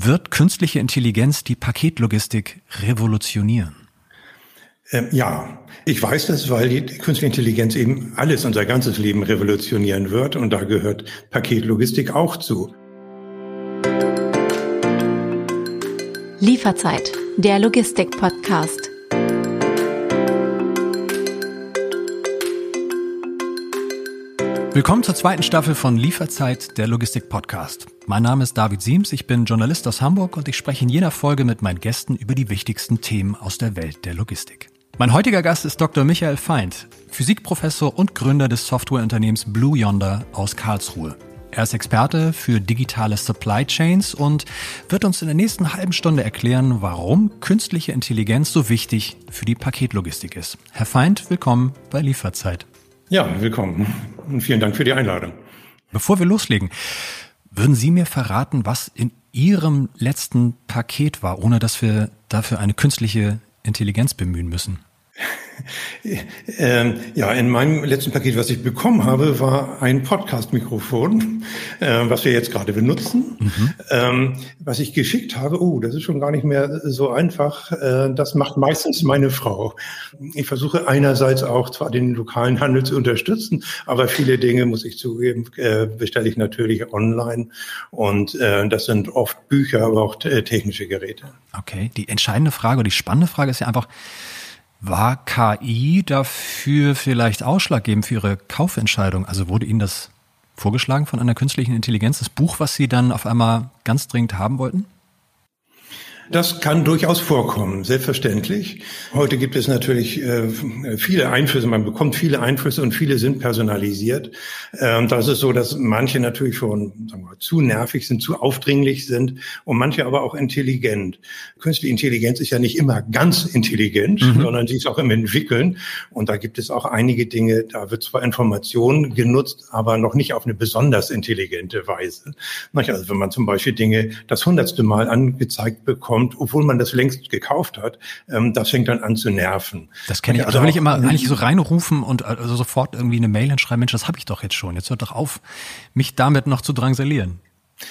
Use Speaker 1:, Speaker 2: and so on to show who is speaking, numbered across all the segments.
Speaker 1: Wird künstliche Intelligenz die Paketlogistik revolutionieren?
Speaker 2: Ähm, ja, ich weiß das, weil die künstliche Intelligenz eben alles, unser ganzes Leben revolutionieren wird und da gehört Paketlogistik auch zu.
Speaker 3: Lieferzeit, der Logistik-Podcast.
Speaker 1: Willkommen zur zweiten Staffel von Lieferzeit, der Logistik-Podcast. Mein Name ist David Siems, ich bin Journalist aus Hamburg und ich spreche in jeder Folge mit meinen Gästen über die wichtigsten Themen aus der Welt der Logistik. Mein heutiger Gast ist Dr. Michael Feind, Physikprofessor und Gründer des Softwareunternehmens Blue Yonder aus Karlsruhe. Er ist Experte für digitale Supply Chains und wird uns in der nächsten halben Stunde erklären, warum künstliche Intelligenz so wichtig für die Paketlogistik ist. Herr Feind, willkommen bei Lieferzeit.
Speaker 2: Ja, willkommen und vielen Dank für die Einladung.
Speaker 1: Bevor wir loslegen, würden Sie mir verraten, was in Ihrem letzten Paket war, ohne dass wir dafür eine künstliche Intelligenz bemühen müssen?
Speaker 2: Ähm, ja, in meinem letzten Paket, was ich bekommen habe, war ein Podcast-Mikrofon, äh, was wir jetzt gerade benutzen. Mhm. Ähm, was ich geschickt habe, oh, das ist schon gar nicht mehr so einfach. Äh, das macht meistens meine Frau. Ich versuche einerseits auch zwar den lokalen Handel zu unterstützen, aber viele Dinge, muss ich zugeben, äh, bestelle ich natürlich online. Und äh, das sind oft Bücher, aber auch technische Geräte.
Speaker 1: Okay, die entscheidende Frage, die spannende Frage ist ja einfach, war KI dafür vielleicht ausschlaggebend für Ihre Kaufentscheidung? Also wurde Ihnen das vorgeschlagen von einer künstlichen Intelligenz, das Buch, was Sie dann auf einmal ganz dringend haben wollten?
Speaker 2: Das kann durchaus vorkommen, selbstverständlich. Heute gibt es natürlich äh, viele Einflüsse, man bekommt viele Einflüsse und viele sind personalisiert. Ähm, das ist so, dass manche natürlich schon sagen wir, zu nervig sind, zu aufdringlich sind und manche aber auch intelligent. Künstliche Intelligenz ist ja nicht immer ganz intelligent, mhm. sondern sie ist auch im Entwickeln. Und da gibt es auch einige Dinge, da wird zwar Information genutzt, aber noch nicht auf eine besonders intelligente Weise. Also wenn man zum Beispiel Dinge das hundertste Mal angezeigt bekommt, kommt, obwohl man das längst gekauft hat, ähm, das fängt dann an zu nerven.
Speaker 1: Das kenne ich. Also, also will ich immer eigentlich so reinrufen und also sofort irgendwie eine Mail hinschreiben, Mensch, das habe ich doch jetzt schon. Jetzt hört doch auf, mich damit noch zu drangsalieren.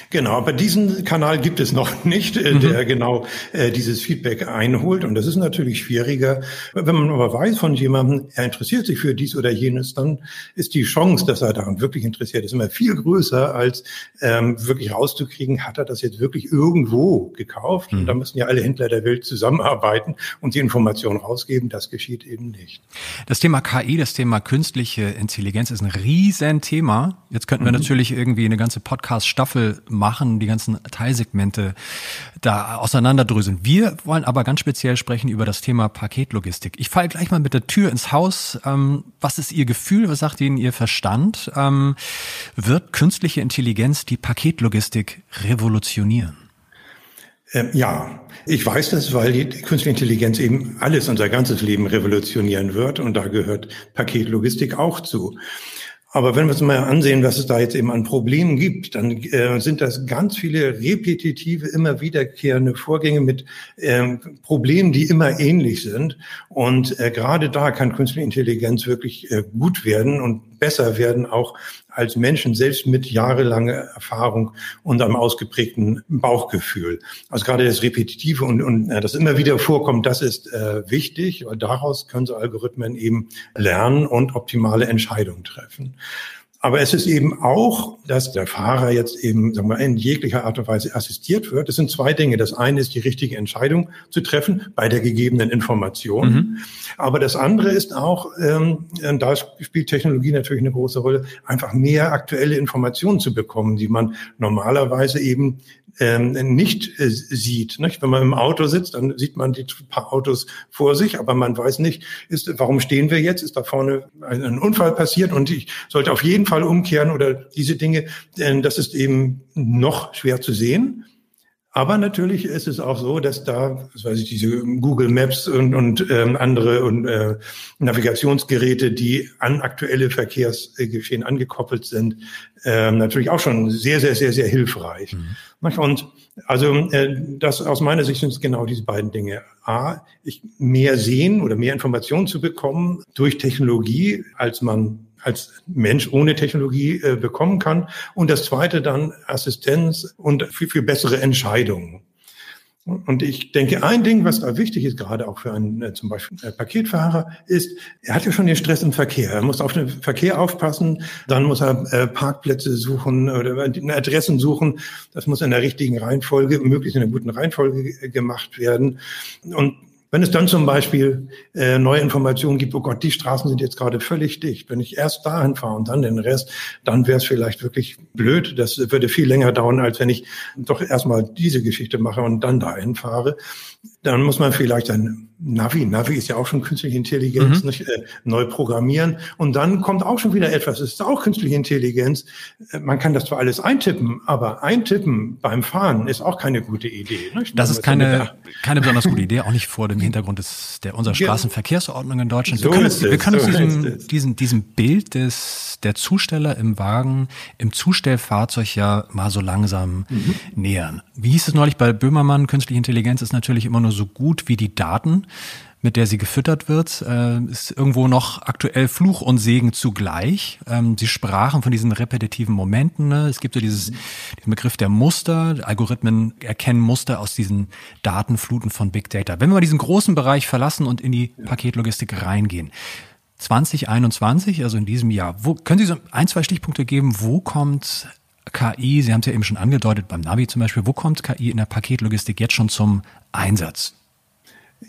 Speaker 2: Genau, aber diesen Kanal gibt es noch nicht, äh, mhm. der genau äh, dieses Feedback einholt. Und das ist natürlich schwieriger. Wenn man aber weiß von jemandem, er interessiert sich für dies oder jenes, dann ist die Chance, dass er daran wirklich interessiert ist, immer viel größer, als ähm, wirklich rauszukriegen, hat er das jetzt wirklich irgendwo gekauft. Mhm. Und da müssen ja alle Händler der Welt zusammenarbeiten und die Informationen rausgeben. Das geschieht eben nicht.
Speaker 1: Das Thema KI, das Thema künstliche Intelligenz ist ein Riesenthema. Jetzt könnten wir mhm. natürlich irgendwie eine ganze Podcast-Staffel machen, die ganzen Teilsegmente da auseinanderdröseln. Wir wollen aber ganz speziell sprechen über das Thema Paketlogistik. Ich falle gleich mal mit der Tür ins Haus. Ähm, was ist Ihr Gefühl? Was sagt Ihnen Ihr Verstand? Ähm, wird künstliche Intelligenz die Paketlogistik revolutionieren?
Speaker 2: Ähm, ja, ich weiß das, weil die künstliche Intelligenz eben alles, unser ganzes Leben revolutionieren wird und da gehört Paketlogistik auch zu. Aber wenn wir uns mal ansehen, was es da jetzt eben an Problemen gibt, dann äh, sind das ganz viele repetitive, immer wiederkehrende Vorgänge mit ähm, Problemen, die immer ähnlich sind. Und äh, gerade da kann künstliche Intelligenz wirklich äh, gut werden und besser werden, auch als Menschen selbst mit jahrelanger Erfahrung und einem ausgeprägten Bauchgefühl. Also gerade das Repetitive und, und äh, das immer wieder vorkommt, das ist äh, wichtig. Daraus können so Algorithmen eben lernen und optimale Entscheidungen treffen. Aber es ist eben auch, dass der Fahrer jetzt eben sagen wir, in jeglicher Art und Weise assistiert wird. Es sind zwei Dinge. Das eine ist, die richtige Entscheidung zu treffen bei der gegebenen Information. Mhm. Aber das andere ist auch, ähm, da spielt Technologie natürlich eine große Rolle, einfach mehr aktuelle Informationen zu bekommen, die man normalerweise eben ähm, nicht äh, sieht. Wenn man im Auto sitzt, dann sieht man die paar Autos vor sich, aber man weiß nicht, ist, warum stehen wir jetzt? Ist da vorne ein, Unfall passiert und ich sollte auf jeden Fall umkehren oder diese Dinge, denn das ist eben noch schwer zu sehen. Aber natürlich ist es auch so, dass da, was weiß ich, diese Google Maps und, und ähm, andere und äh, Navigationsgeräte, die an aktuelle Verkehrsgeschehen angekoppelt sind, äh, natürlich auch schon sehr, sehr, sehr, sehr hilfreich. Mhm. Und also äh, das aus meiner Sicht sind es genau diese beiden Dinge. A, ich mehr sehen oder mehr Informationen zu bekommen durch Technologie, als man als Mensch ohne Technologie äh, bekommen kann. Und das zweite dann Assistenz und viel, viel bessere Entscheidungen. Und ich denke, ein Ding, was da wichtig ist, gerade auch für einen äh, zum Beispiel äh, Paketfahrer, ist, er hat ja schon den Stress im Verkehr. Er muss auf den Verkehr aufpassen, dann muss er äh, Parkplätze suchen oder Adressen suchen. Das muss in der richtigen Reihenfolge, möglichst in einer guten Reihenfolge gemacht werden. Und wenn es dann zum Beispiel äh, neue Informationen gibt, oh Gott, die Straßen sind jetzt gerade völlig dicht. Wenn ich erst dahin fahre und dann den Rest, dann wäre es vielleicht wirklich blöd. Das würde viel länger dauern, als wenn ich doch erstmal diese Geschichte mache und dann dahin fahre. Dann muss man vielleicht ein Navi, Navi ist ja auch schon künstliche Intelligenz, mhm. nicht, äh, neu programmieren. Und dann kommt auch schon wieder etwas, es ist auch künstliche Intelligenz. Äh, man kann das zwar alles eintippen, aber eintippen beim Fahren ist auch keine gute Idee.
Speaker 1: Nicht? Das ist keine, keine besonders gute Idee, auch nicht vor dem Hintergrund des, der unserer Straßenverkehrsordnung in Deutschland.
Speaker 2: So
Speaker 1: wir können,
Speaker 2: ist
Speaker 1: wir können
Speaker 2: so
Speaker 1: uns diesem, diesem, diesem Bild des, der Zusteller im Wagen, im Zustellfahrzeug ja mal so langsam mhm. nähern. Wie hieß es neulich bei Böhmermann? Künstliche Intelligenz ist natürlich immer nur so gut wie die Daten mit der sie gefüttert wird, äh, ist irgendwo noch aktuell Fluch und Segen zugleich. Ähm, sie sprachen von diesen repetitiven Momenten. Ne? Es gibt so dieses, diesen Begriff der Muster. Algorithmen erkennen Muster aus diesen Datenfluten von Big Data. Wenn wir mal diesen großen Bereich verlassen und in die Paketlogistik reingehen. 2021, also in diesem Jahr, wo können Sie so ein, zwei Stichpunkte geben, wo kommt KI, Sie haben es ja eben schon angedeutet, beim Navi zum Beispiel, wo kommt KI in der Paketlogistik jetzt schon zum Einsatz?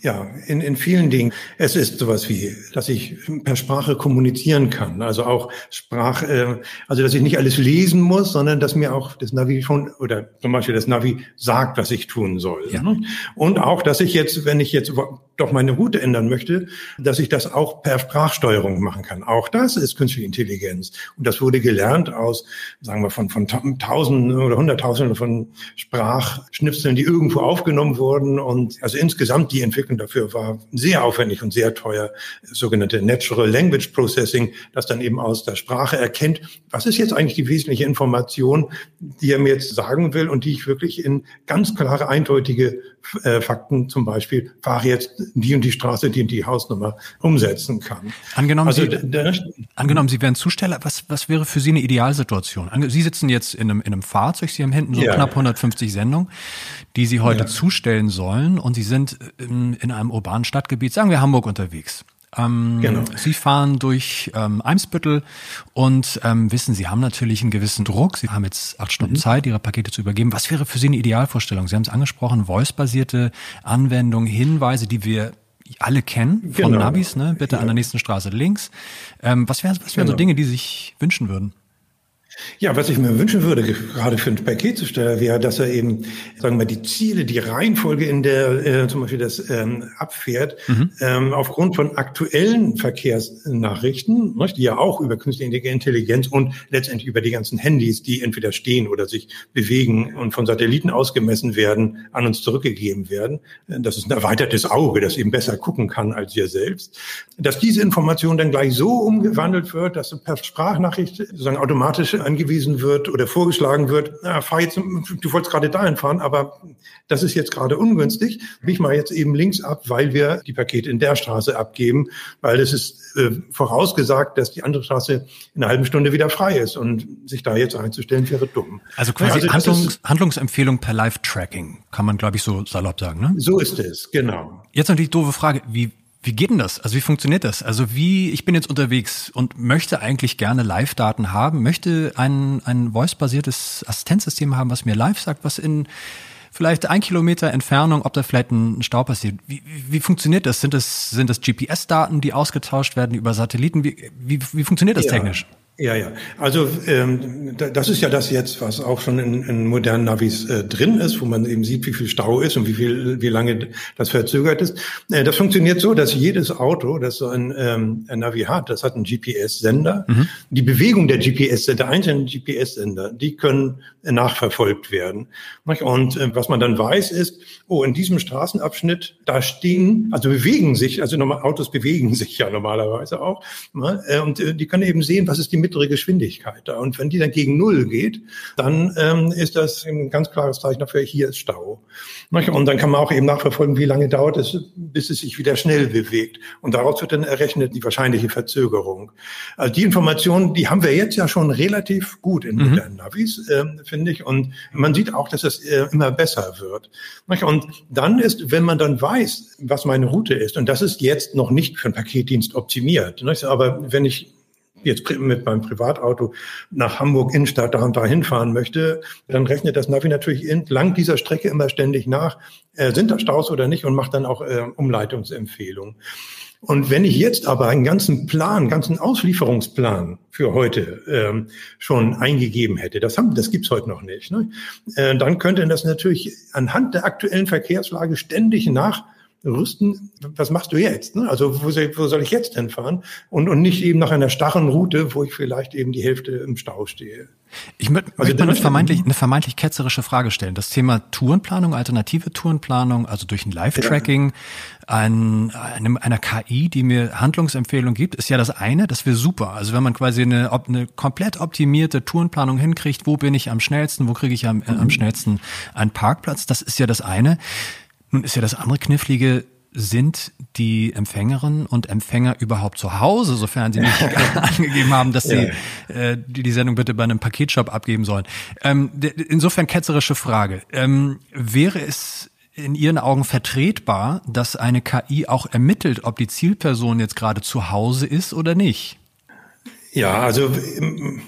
Speaker 2: Ja, in, in vielen Dingen. Es ist sowas wie, dass ich per Sprache kommunizieren kann. Also auch Sprach, äh, also dass ich nicht alles lesen muss, sondern dass mir auch das Navi schon oder zum Beispiel das Navi sagt, was ich tun soll. Ja. Ne? Und auch, dass ich jetzt, wenn ich jetzt doch meine Route ändern möchte, dass ich das auch per Sprachsteuerung machen kann. Auch das ist künstliche Intelligenz. Und das wurde gelernt aus, sagen wir, von, von Tausenden oder Hunderttausenden von Sprachschnipseln, die irgendwo aufgenommen wurden. Und also insgesamt die Entwicklung Entwicklung dafür war sehr aufwendig und sehr teuer, sogenannte Natural Language Processing, das dann eben aus der Sprache erkennt, was ist jetzt eigentlich die wesentliche Information, die er mir jetzt sagen will und die ich wirklich in ganz klare, eindeutige äh, Fakten, zum Beispiel, fahre jetzt die und die Straße, die und die Hausnummer umsetzen kann.
Speaker 1: Angenommen, also, Sie, angenommen Sie wären Zusteller, was, was wäre für Sie eine Idealsituation? Sie sitzen jetzt in einem, in einem Fahrzeug, Sie haben hinten so ja. knapp 150 Sendungen, die Sie heute ja. zustellen sollen und Sie sind in in, einem urbanen Stadtgebiet, sagen wir Hamburg, unterwegs. Ähm, genau. Sie fahren durch ähm, Eimsbüttel und ähm, wissen, Sie haben natürlich einen gewissen Druck. Sie haben jetzt acht Stunden mhm. Zeit, Ihre Pakete zu übergeben. Was wäre für Sie eine Idealvorstellung? Sie haben es angesprochen, voice-basierte Anwendung, Hinweise, die wir alle kennen von genau. Navis, ne? Bitte ja. an der nächsten Straße links. Ähm, was wären was wären genau. so Dinge, die Sie sich wünschen würden?
Speaker 2: Ja, was ich mir wünschen würde, gerade für einen Paketzusteller, wäre, dass er eben, sagen wir mal, die Ziele, die Reihenfolge, in der äh, zum Beispiel das ähm, abfährt, mhm. ähm, aufgrund von aktuellen Verkehrsnachrichten, nicht, die ja auch über künstliche Intelligenz und letztendlich über die ganzen Handys, die entweder stehen oder sich bewegen und von Satelliten ausgemessen werden, an uns zurückgegeben werden. Das ist ein erweitertes Auge, das eben besser gucken kann als wir selbst. Dass diese Information dann gleich so umgewandelt wird, dass per Sprachnachricht sozusagen automatisch angewiesen wird oder vorgeschlagen wird, na, fahr jetzt, du wolltest gerade dahin fahren, aber das ist jetzt gerade ungünstig. Ich mal jetzt eben links ab, weil wir die Pakete in der Straße abgeben, weil es ist äh, vorausgesagt, dass die andere Straße in einer halben Stunde wieder frei ist und sich da jetzt einzustellen wäre dumm.
Speaker 1: Also quasi also Handlungs Handlungsempfehlung per Live-Tracking, kann man glaube ich so salopp sagen, ne?
Speaker 2: So ist es, genau.
Speaker 1: Jetzt natürlich doofe Frage, wie wie geht denn das? Also wie funktioniert das? Also wie, ich bin jetzt unterwegs und möchte eigentlich gerne Live-Daten haben, möchte ein, ein voice-basiertes Assistenzsystem haben, was mir live sagt, was in vielleicht ein Kilometer Entfernung, ob da vielleicht ein Stau passiert. Wie, wie, funktioniert das? Sind das, sind das GPS-Daten, die ausgetauscht werden über Satelliten? Wie, wie, wie funktioniert das ja. technisch?
Speaker 2: Ja, ja. Also ähm, das ist ja das jetzt, was auch schon in, in modernen Navis äh, drin ist, wo man eben sieht, wie viel Stau ist und wie viel, wie lange das verzögert ist. Äh, das funktioniert so, dass jedes Auto, das so ein, ähm, ein Navi hat, das hat einen GPS-Sender. Mhm. Die Bewegung der GPS-Sender, einzelnen GPS-Sender, die können äh, nachverfolgt werden. Und äh, was man dann weiß, ist, oh, in diesem Straßenabschnitt, da stehen, also bewegen sich, also normal, Autos bewegen sich ja normalerweise auch, ne? äh, und äh, die können eben sehen, was ist die mittlere Geschwindigkeit da. Und wenn die dann gegen Null geht, dann ähm, ist das ein ganz klares Zeichen dafür, hier ist Stau. Und dann kann man auch eben nachverfolgen, wie lange dauert es, bis es sich wieder schnell bewegt. Und daraus wird dann errechnet die wahrscheinliche Verzögerung. Also die Informationen, die haben wir jetzt ja schon relativ gut in mhm. modernen Navis, äh, finde ich. Und man sieht auch, dass es äh, immer besser wird. Und dann ist, wenn man dann weiß, was meine Route ist, und das ist jetzt noch nicht für den Paketdienst optimiert, aber wenn ich jetzt mit meinem Privatauto nach Hamburg Innenstadt da und da hinfahren möchte, dann rechnet das Navi natürlich entlang dieser Strecke immer ständig nach, äh, sind da Staus oder nicht und macht dann auch äh, Umleitungsempfehlungen. Und wenn ich jetzt aber einen ganzen Plan, ganzen Auslieferungsplan für heute ähm, schon eingegeben hätte, das, haben, das gibt's heute noch nicht, ne? äh, dann könnte das natürlich anhand der aktuellen Verkehrslage ständig nach rüsten, was machst du jetzt? Ne? Also wo soll, wo soll ich jetzt denn fahren? Und, und nicht eben nach einer starren Route, wo ich vielleicht eben die Hälfte im Stau stehe.
Speaker 1: Ich möchte also möchte eine vermeintlich, eine vermeintlich ketzerische Frage stellen. Das Thema Tourenplanung, alternative Tourenplanung, also durch ein Live-Tracking, ein, eine, einer KI, die mir Handlungsempfehlungen gibt, ist ja das eine, das wäre super. Also wenn man quasi eine, eine komplett optimierte Tourenplanung hinkriegt, wo bin ich am schnellsten, wo kriege ich am, äh, am schnellsten einen Parkplatz, das ist ja das eine. Nun ist ja das andere Knifflige, sind die Empfängerinnen und Empfänger überhaupt zu Hause, sofern sie nicht angegeben haben, dass sie äh, die, die Sendung bitte bei einem Paketshop abgeben sollen. Ähm, insofern ketzerische Frage. Ähm, wäre es in Ihren Augen vertretbar, dass eine KI auch ermittelt, ob die Zielperson jetzt gerade zu Hause ist oder nicht?
Speaker 2: Ja, also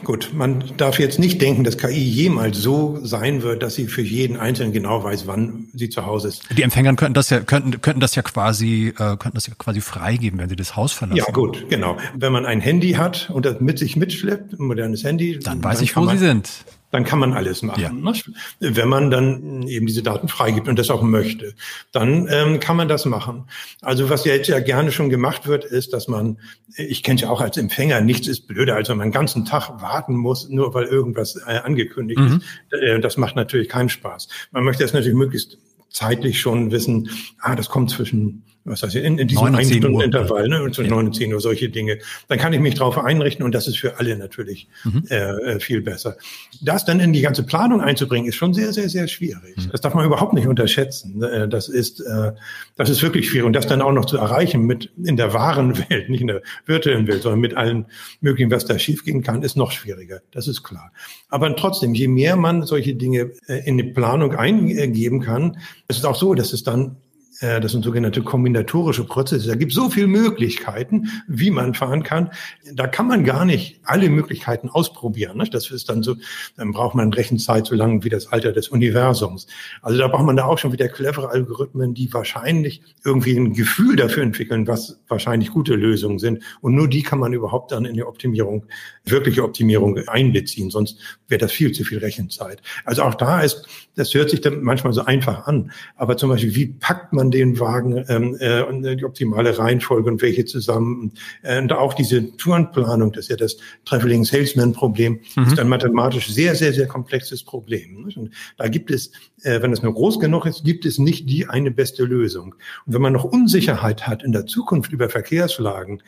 Speaker 2: gut, man darf jetzt nicht denken, dass KI jemals so sein wird, dass sie für jeden Einzelnen genau weiß, wann sie zu Hause ist.
Speaker 1: Die Empfänger könnten das ja könnten könnten das ja quasi äh, könnten das ja quasi freigeben, wenn sie das Haus verlassen.
Speaker 2: Ja, gut, genau. Wenn man ein Handy hat und das mit sich mitschleppt, ein modernes Handy,
Speaker 1: dann weiß dann ich, wo man, sie sind
Speaker 2: dann kann man alles machen. Ja. Ne? Wenn man dann eben diese Daten freigibt und das auch möchte, dann ähm, kann man das machen. Also was ja jetzt ja gerne schon gemacht wird, ist, dass man, ich kenne ja auch als Empfänger, nichts ist blöder, als wenn man den ganzen Tag warten muss, nur weil irgendwas äh, angekündigt mhm. ist. Äh, das macht natürlich keinen Spaß. Man möchte das natürlich möglichst zeitlich schon wissen, ah, das kommt zwischen was heißt in, in diesem ein Stunden Intervall, ne, zwischen ja. 9 und 10 Uhr, solche Dinge. Dann kann ich mich darauf einrichten und das ist für alle natürlich mhm. äh, äh, viel besser. Das dann in die ganze Planung einzubringen, ist schon sehr, sehr, sehr schwierig. Mhm. Das darf man überhaupt nicht unterschätzen. Äh, das ist, äh, das ist wirklich schwierig. Und das dann auch noch zu erreichen mit in der wahren Welt, nicht in der virtuellen Welt, sondern mit allen möglichen, was da schiefgehen kann, ist noch schwieriger. Das ist klar. Aber trotzdem, je mehr man solche Dinge äh, in die Planung eingeben kann, ist es auch so, dass es dann das sind sogenannte kombinatorische Prozesse. Da gibt es so viele Möglichkeiten, wie man fahren kann. Da kann man gar nicht alle Möglichkeiten ausprobieren. Ne? Das ist dann so, dann braucht man Rechenzeit so lange wie das Alter des Universums. Also da braucht man da auch schon wieder clevere Algorithmen, die wahrscheinlich irgendwie ein Gefühl dafür entwickeln, was wahrscheinlich gute Lösungen sind. Und nur die kann man überhaupt dann in die Optimierung, wirkliche Optimierung einbeziehen. Sonst wäre das viel zu viel Rechenzeit. Also auch da ist, das hört sich dann manchmal so einfach an. Aber zum Beispiel, wie packt man den Wagen ähm, äh, und die optimale Reihenfolge und welche zusammen. Äh, und auch diese Tourenplanung, das ist ja das Traveling Salesman Problem, mhm. ist ein mathematisch sehr, sehr, sehr komplexes Problem. Nicht? Und da gibt es, äh, wenn es nur groß genug ist, gibt es nicht die eine beste Lösung. Und wenn man noch Unsicherheit hat in der Zukunft über Verkehrslagen,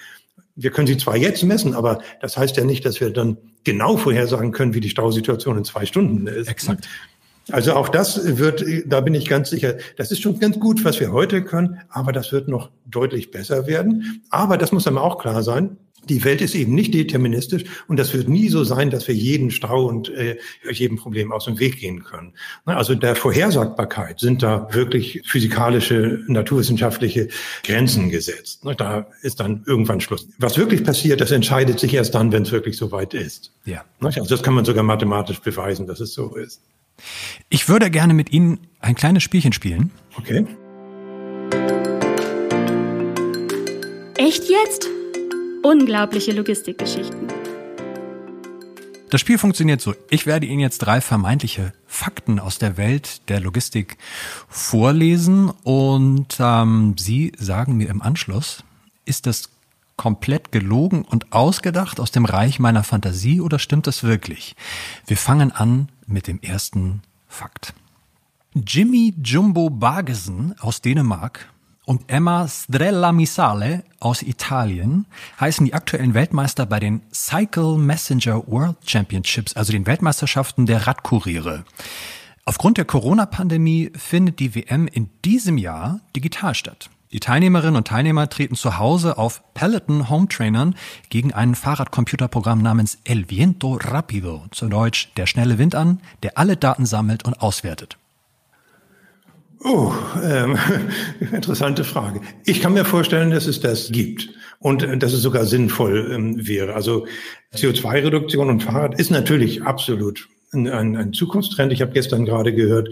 Speaker 2: wir können sie zwar jetzt messen, aber das heißt ja nicht, dass wir dann genau vorhersagen können, wie die Stausituation in zwei Stunden ist.
Speaker 1: Exakt.
Speaker 2: Also auch das wird, da bin ich ganz sicher, das ist schon ganz gut, was wir heute können, aber das wird noch deutlich besser werden. Aber das muss einem auch klar sein. Die Welt ist eben nicht deterministisch und das wird nie so sein, dass wir jeden Stau und äh, jedem Problem aus dem Weg gehen können. Also der Vorhersagbarkeit sind da wirklich physikalische, naturwissenschaftliche Grenzen gesetzt. Da ist dann irgendwann Schluss. Was wirklich passiert, das entscheidet sich erst dann, wenn es wirklich so weit ist. Ja. Also das kann man sogar mathematisch beweisen, dass es so ist.
Speaker 1: Ich würde gerne mit Ihnen ein kleines Spielchen spielen.
Speaker 2: Okay.
Speaker 4: Echt jetzt? Unglaubliche Logistikgeschichten.
Speaker 1: Das Spiel funktioniert so. Ich werde Ihnen jetzt drei vermeintliche Fakten aus der Welt der Logistik vorlesen und ähm, Sie sagen mir im Anschluss, ist das komplett gelogen und ausgedacht aus dem Reich meiner Fantasie oder stimmt das wirklich? Wir fangen an mit dem ersten Fakt. Jimmy Jumbo Bargesen aus Dänemark und Emma Strella-Misale aus Italien heißen die aktuellen Weltmeister bei den Cycle Messenger World Championships, also den Weltmeisterschaften der Radkuriere. Aufgrund der Corona-Pandemie findet die WM in diesem Jahr digital statt. Die Teilnehmerinnen und Teilnehmer treten zu Hause auf Peloton Home Trainern gegen ein Fahrradcomputerprogramm namens El Viento Rapido, zu Deutsch der schnelle Wind an, der alle Daten sammelt und auswertet.
Speaker 2: Oh, ähm, interessante Frage. Ich kann mir vorstellen, dass es das gibt und äh, dass es sogar sinnvoll ähm, wäre. Also CO2-Reduktion und Fahrrad ist natürlich absolut ein, ein Zukunftstrend. Ich habe gestern gerade gehört,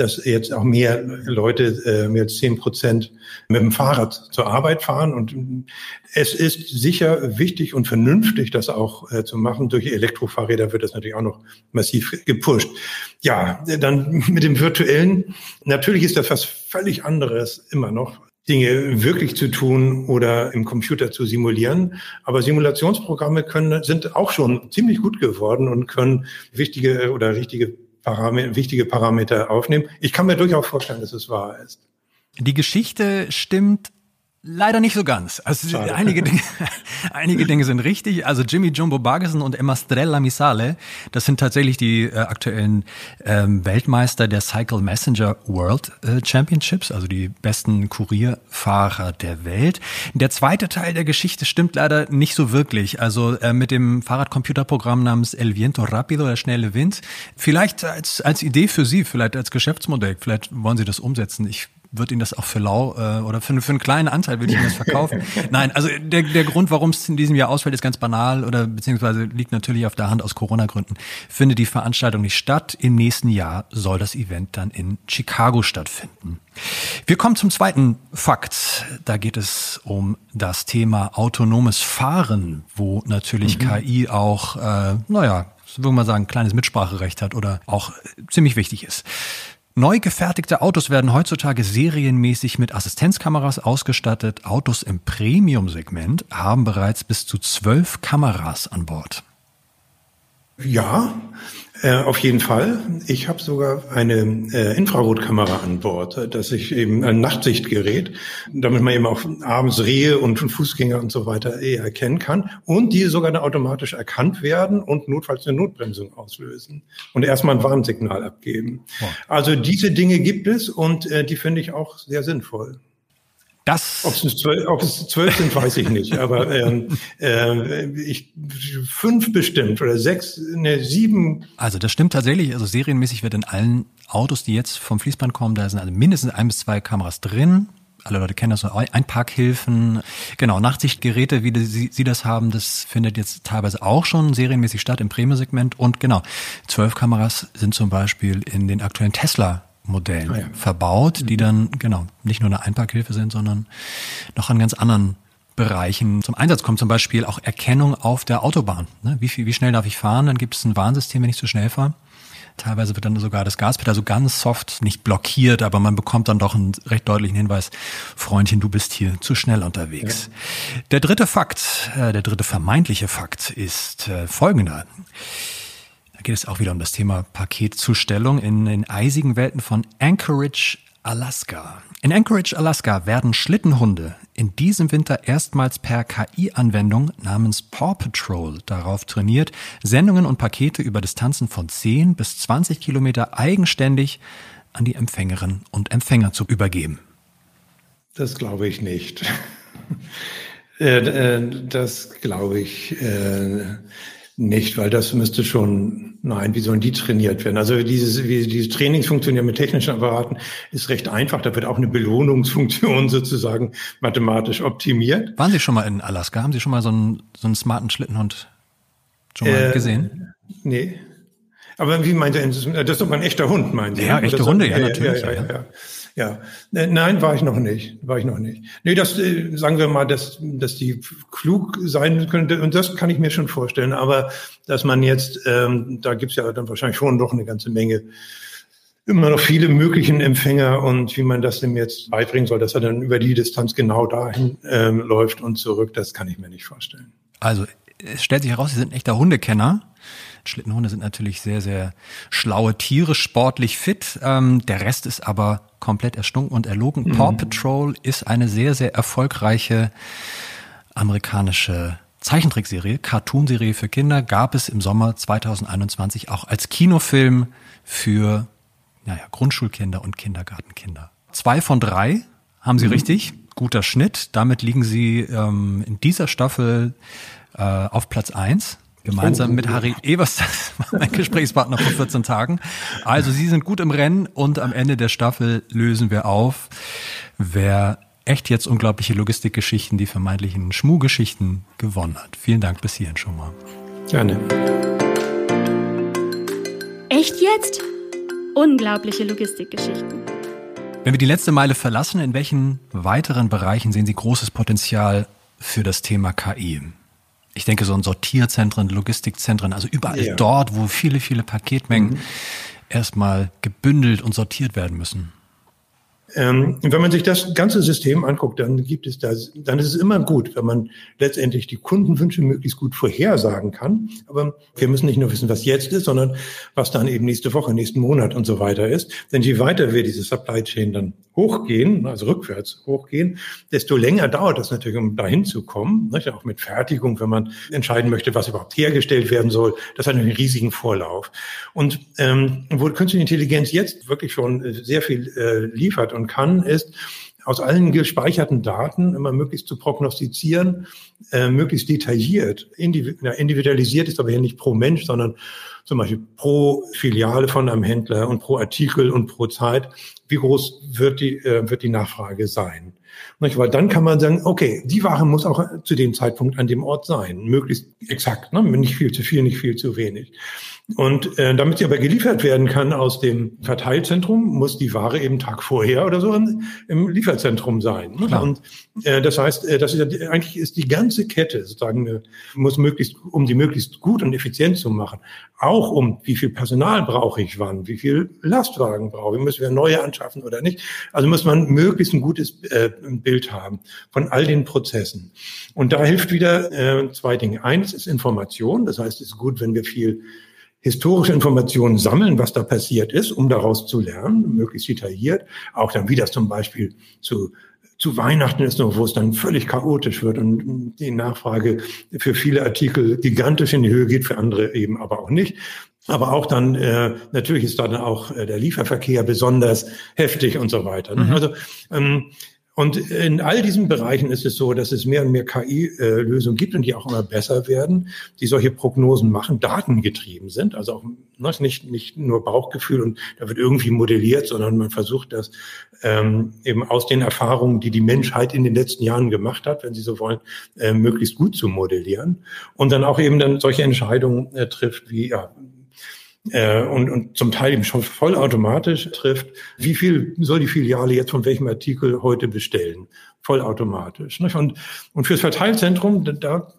Speaker 2: dass jetzt auch mehr Leute, äh, mehr als zehn Prozent mit dem Fahrrad zur Arbeit fahren. Und es ist sicher wichtig und vernünftig, das auch äh, zu machen. Durch Elektrofahrräder wird das natürlich auch noch massiv gepusht. Ja, dann mit dem virtuellen. Natürlich ist das was völlig anderes immer noch. Dinge wirklich zu tun oder im Computer zu simulieren. Aber Simulationsprogramme können, sind auch schon ziemlich gut geworden und können wichtige oder richtige Parameter, wichtige Parameter aufnehmen. Ich kann mir durchaus vorstellen, dass es wahr ist.
Speaker 1: Die Geschichte stimmt Leider nicht so ganz. Also einige Dinge, einige Dinge sind richtig. Also Jimmy Jumbo Bargesen und Emma Strella Misale, das sind tatsächlich die äh, aktuellen ähm, Weltmeister der Cycle Messenger World äh, Championships, also die besten Kurierfahrer der Welt. Der zweite Teil der Geschichte stimmt leider nicht so wirklich. Also äh, mit dem Fahrradcomputerprogramm namens El Viento Rapido, der schnelle Wind. Vielleicht als, als Idee für Sie, vielleicht als Geschäftsmodell, vielleicht wollen Sie das umsetzen. Ich wird Ihnen das auch für lau äh, oder für, für einen kleinen Anteil würde ich Ihnen das verkaufen. Nein, also der, der Grund, warum es in diesem Jahr ausfällt, ist ganz banal oder beziehungsweise liegt natürlich auf der Hand aus Corona-Gründen. Findet die Veranstaltung nicht statt. Im nächsten Jahr soll das Event dann in Chicago stattfinden. Wir kommen zum zweiten Fakt. Da geht es um das Thema autonomes Fahren, wo natürlich mhm. KI auch, äh, naja, würde man sagen, kleines Mitspracherecht hat oder auch ziemlich wichtig ist. Neu gefertigte Autos werden heutzutage serienmäßig mit Assistenzkameras ausgestattet. Autos im Premium-Segment haben bereits bis zu zwölf Kameras an Bord.
Speaker 2: Ja, äh, auf jeden Fall. Ich habe sogar eine äh, Infrarotkamera an Bord, dass ich eben ein Nachtsichtgerät, damit man eben auch abends Rehe und Fußgänger und so weiter eher erkennen kann und die sogar dann automatisch erkannt werden und notfalls eine Notbremsung auslösen und erstmal ein Warnsignal abgeben. Wow. Also diese Dinge gibt es und äh, die finde ich auch sehr sinnvoll. Das ob, es zwölf, ob es zwölf sind, weiß ich nicht. Aber ähm, äh, ich, fünf bestimmt oder sechs, ne, sieben.
Speaker 1: Also das stimmt tatsächlich. Also serienmäßig wird in allen Autos, die jetzt vom Fließband kommen, da sind also mindestens ein bis zwei Kameras drin. Alle Leute kennen das, so Einparkhilfen. Genau, Nachtsichtgeräte, wie Sie, Sie das haben, das findet jetzt teilweise auch schon serienmäßig statt im Premium-Segment. Und genau, zwölf Kameras sind zum Beispiel in den aktuellen Tesla Modellen ah, ja. verbaut, die mhm. dann genau nicht nur eine Einparkhilfe sind, sondern noch an ganz anderen Bereichen zum Einsatz kommen. Zum Beispiel auch Erkennung auf der Autobahn. Ne? Wie, viel, wie schnell darf ich fahren? Dann gibt es ein Warnsystem, wenn ich zu schnell fahre. Teilweise wird dann sogar das Gaspedal so ganz soft nicht blockiert, aber man bekommt dann doch einen recht deutlichen Hinweis, Freundchen, du bist hier zu schnell unterwegs. Ja. Der dritte Fakt, äh, der dritte vermeintliche Fakt ist äh, folgender. Da geht es auch wieder um das Thema Paketzustellung in den eisigen Welten von Anchorage, Alaska. In Anchorage, Alaska werden Schlittenhunde in diesem Winter erstmals per KI-Anwendung namens Paw Patrol darauf trainiert, Sendungen und Pakete über Distanzen von 10 bis 20 Kilometer eigenständig an die Empfängerinnen und Empfänger zu übergeben.
Speaker 2: Das glaube ich nicht. Äh, äh, das glaube ich äh, nicht, weil das müsste schon, nein, wie sollen die trainiert werden? Also dieses, wie diese Trainingsfunktion ja mit technischen Apparaten ist recht einfach. Da wird auch eine Belohnungsfunktion sozusagen mathematisch optimiert.
Speaker 1: Waren Sie schon mal in Alaska? Haben Sie schon mal so einen, so einen smarten Schlittenhund schon mal äh, gesehen?
Speaker 2: Nee. Aber wie meint er, das ist doch ein echter Hund, meinen Sie?
Speaker 1: Ja, echte Hunde, ja, natürlich.
Speaker 2: Ja, ja, ja, ja. Äh, nein, war ich noch nicht. War ich noch nicht. Nee, das äh, sagen wir mal, dass, dass die klug sein könnte, und das kann ich mir schon vorstellen. Aber dass man jetzt, ähm, da gibt's ja dann wahrscheinlich schon noch eine ganze Menge immer noch viele möglichen Empfänger und wie man das dem jetzt beibringen soll, dass er dann über die Distanz genau dahin ähm, läuft und zurück, das kann ich mir nicht vorstellen.
Speaker 1: Also es stellt sich heraus, Sie sind ein echter Hundekenner. Schlittenhunde sind natürlich sehr, sehr schlaue Tiere, sportlich fit. Ähm, der Rest ist aber komplett erstunken und erlogen. Mhm. Paw Patrol ist eine sehr, sehr erfolgreiche amerikanische Zeichentrickserie, Cartoonserie für Kinder, gab es im Sommer 2021 auch als Kinofilm für naja, Grundschulkinder und Kindergartenkinder. Zwei von drei haben sie mhm. richtig. Guter Schnitt. Damit liegen sie ähm, in dieser Staffel äh, auf Platz eins Gemeinsam oh, mit Harry Evers, das war mein Gesprächspartner vor 14 Tagen. Also sie sind gut im Rennen und am Ende der Staffel lösen wir auf, wer echt jetzt unglaubliche Logistikgeschichten, die vermeintlichen Schmuhgeschichten gewonnen hat. Vielen Dank bis hierhin schon mal.
Speaker 2: Gerne.
Speaker 4: Echt jetzt? Unglaubliche Logistikgeschichten.
Speaker 1: Wenn wir die letzte Meile verlassen, in welchen weiteren Bereichen sehen Sie großes Potenzial für das Thema KI? Ich denke, so in Sortierzentren, Logistikzentren, also überall ja. dort, wo viele, viele Paketmengen mhm. erstmal gebündelt und sortiert werden müssen.
Speaker 2: Ähm, wenn man sich das ganze System anguckt, dann gibt es da, dann ist es immer gut, wenn man letztendlich die Kundenwünsche möglichst gut vorhersagen kann. Aber wir müssen nicht nur wissen, was jetzt ist, sondern was dann eben nächste Woche, nächsten Monat und so weiter ist. Denn je weiter wir diese Supply Chain dann hochgehen, also rückwärts hochgehen, desto länger dauert das natürlich, um dahin zu kommen. Nicht? Auch mit Fertigung, wenn man entscheiden möchte, was überhaupt hergestellt werden soll. Das hat einen riesigen Vorlauf. Und ähm, wo künstliche Intelligenz jetzt wirklich schon sehr viel äh, liefert und kann, ist, aus allen gespeicherten Daten immer möglichst zu prognostizieren, äh, möglichst detailliert. individualisiert ist aber hier nicht pro Mensch, sondern zum Beispiel pro Filiale von einem Händler und pro Artikel und pro Zeit. Wie groß wird die, äh, wird die Nachfrage sein? Nicht? Weil dann kann man sagen, okay, die Ware muss auch zu dem Zeitpunkt an dem Ort sein, möglichst exakt, ne? nicht viel zu viel, nicht viel zu wenig. Und äh, damit sie aber geliefert werden kann aus dem Verteilzentrum, muss die Ware eben Tag vorher oder so im, im Lieferzentrum sein. Ne? Und äh, das heißt, äh, das ist ja, eigentlich ist die ganze Kette sozusagen äh, muss möglichst, um die möglichst gut und effizient zu machen, auch um wie viel Personal brauche ich wann, wie viel Lastwagen brauche ich, müssen wir neue anschaffen oder nicht. Also muss man möglichst ein gutes äh, Bild haben von all den Prozessen. Und da hilft wieder äh, zwei Dinge. Eins ist Information, das heißt, es ist gut, wenn wir viel historische Informationen sammeln, was da passiert ist, um daraus zu lernen, möglichst detailliert. Auch dann, wie das zum Beispiel zu zu Weihnachten ist noch, wo es dann völlig chaotisch wird und die Nachfrage für viele Artikel gigantisch in die Höhe geht, für andere eben aber auch nicht. Aber auch dann, äh, natürlich ist dann auch äh, der Lieferverkehr besonders heftig und so weiter. Ne? Mhm. Also ähm, und in all diesen Bereichen ist es so, dass es mehr und mehr KI-Lösungen gibt und die auch immer besser werden, die solche Prognosen machen, datengetrieben sind. Also auch ne, nicht, nicht nur Bauchgefühl und da wird irgendwie modelliert, sondern man versucht das ähm, eben aus den Erfahrungen, die die Menschheit in den letzten Jahren gemacht hat, wenn Sie so wollen, äh, möglichst gut zu modellieren und dann auch eben dann solche Entscheidungen äh, trifft, wie ja, äh, und, und zum Teil eben schon vollautomatisch trifft, wie viel soll die Filiale jetzt von welchem Artikel heute bestellen? Vollautomatisch. Nicht? Und, und fürs Verteilzentrum, da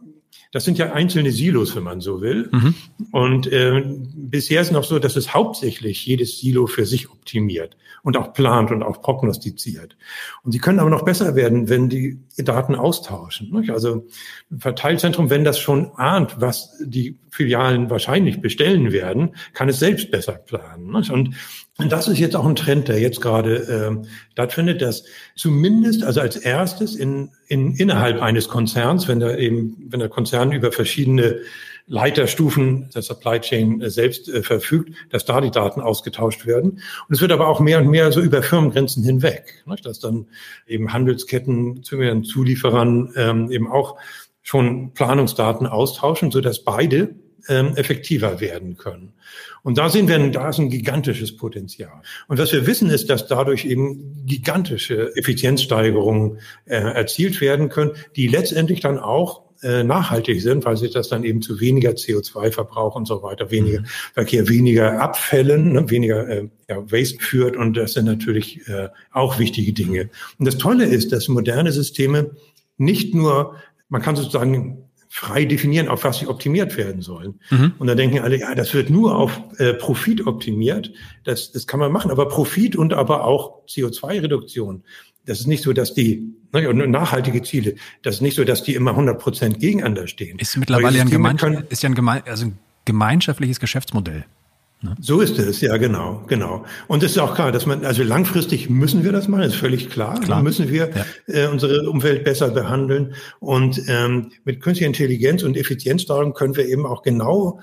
Speaker 2: das sind ja einzelne Silos, wenn man so will. Mhm. Und äh, bisher ist noch so, dass es hauptsächlich jedes Silo für sich optimiert und auch plant und auch prognostiziert. Und sie können aber noch besser werden, wenn die Daten austauschen. Nicht? Also ein Verteilzentrum, wenn das schon ahnt, was die Filialen wahrscheinlich bestellen werden, kann es selbst besser planen. Nicht? Und und das ist jetzt auch ein Trend, der jetzt gerade äh, stattfindet, dass zumindest, also als erstes in, in, innerhalb eines Konzerns, wenn der eben, wenn der Konzern über verschiedene Leiterstufen der Supply Chain äh, selbst äh, verfügt, dass da die Daten ausgetauscht werden. Und es wird aber auch mehr und mehr so über Firmengrenzen hinweg, nicht? dass dann eben Handelsketten zu ihren Zulieferern ähm, eben auch schon Planungsdaten austauschen, so dass beide ähm, effektiver werden können. Und da sehen wir, da ist ein gigantisches Potenzial. Und was wir wissen ist, dass dadurch eben gigantische Effizienzsteigerungen äh, erzielt werden können, die letztendlich dann auch äh, nachhaltig sind, weil sich das dann eben zu weniger CO2-Verbrauch und so weiter, weniger mhm. Verkehr, weniger Abfällen, ne, weniger äh, ja, Waste führt. Und das sind natürlich äh, auch wichtige Dinge. Und das Tolle ist, dass moderne Systeme nicht nur, man kann sozusagen frei definieren, auf was sie optimiert werden sollen. Mhm. Und da denken alle, ja, das wird nur auf äh, Profit optimiert. Das, das kann man machen, aber Profit und aber auch CO2-Reduktion. Das ist nicht so, dass die ne, nachhaltige Ziele. Das ist nicht so, dass die immer 100 Prozent gegeneinander stehen.
Speaker 1: Ist mittlerweile ja ein, gemein, ist ja ein gemein, also ein gemeinschaftliches Geschäftsmodell.
Speaker 2: Ne? So ist es, ja, genau, genau. Und es ist auch klar, dass man, also langfristig müssen wir das machen, ist völlig klar. klar. Dann müssen wir ja. äh, unsere Umwelt besser behandeln. Und ähm, mit künstlicher Intelligenz und Effizienzsteuerung können wir eben auch genau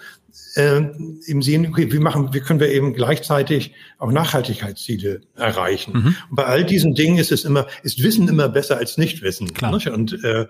Speaker 2: äh, im Sinn, okay, wie machen, wie können wir eben gleichzeitig auch Nachhaltigkeitsziele erreichen? Mhm. Und bei all diesen Dingen ist es immer, ist Wissen immer besser als Nichtwissen. Klar. Nicht? Und äh,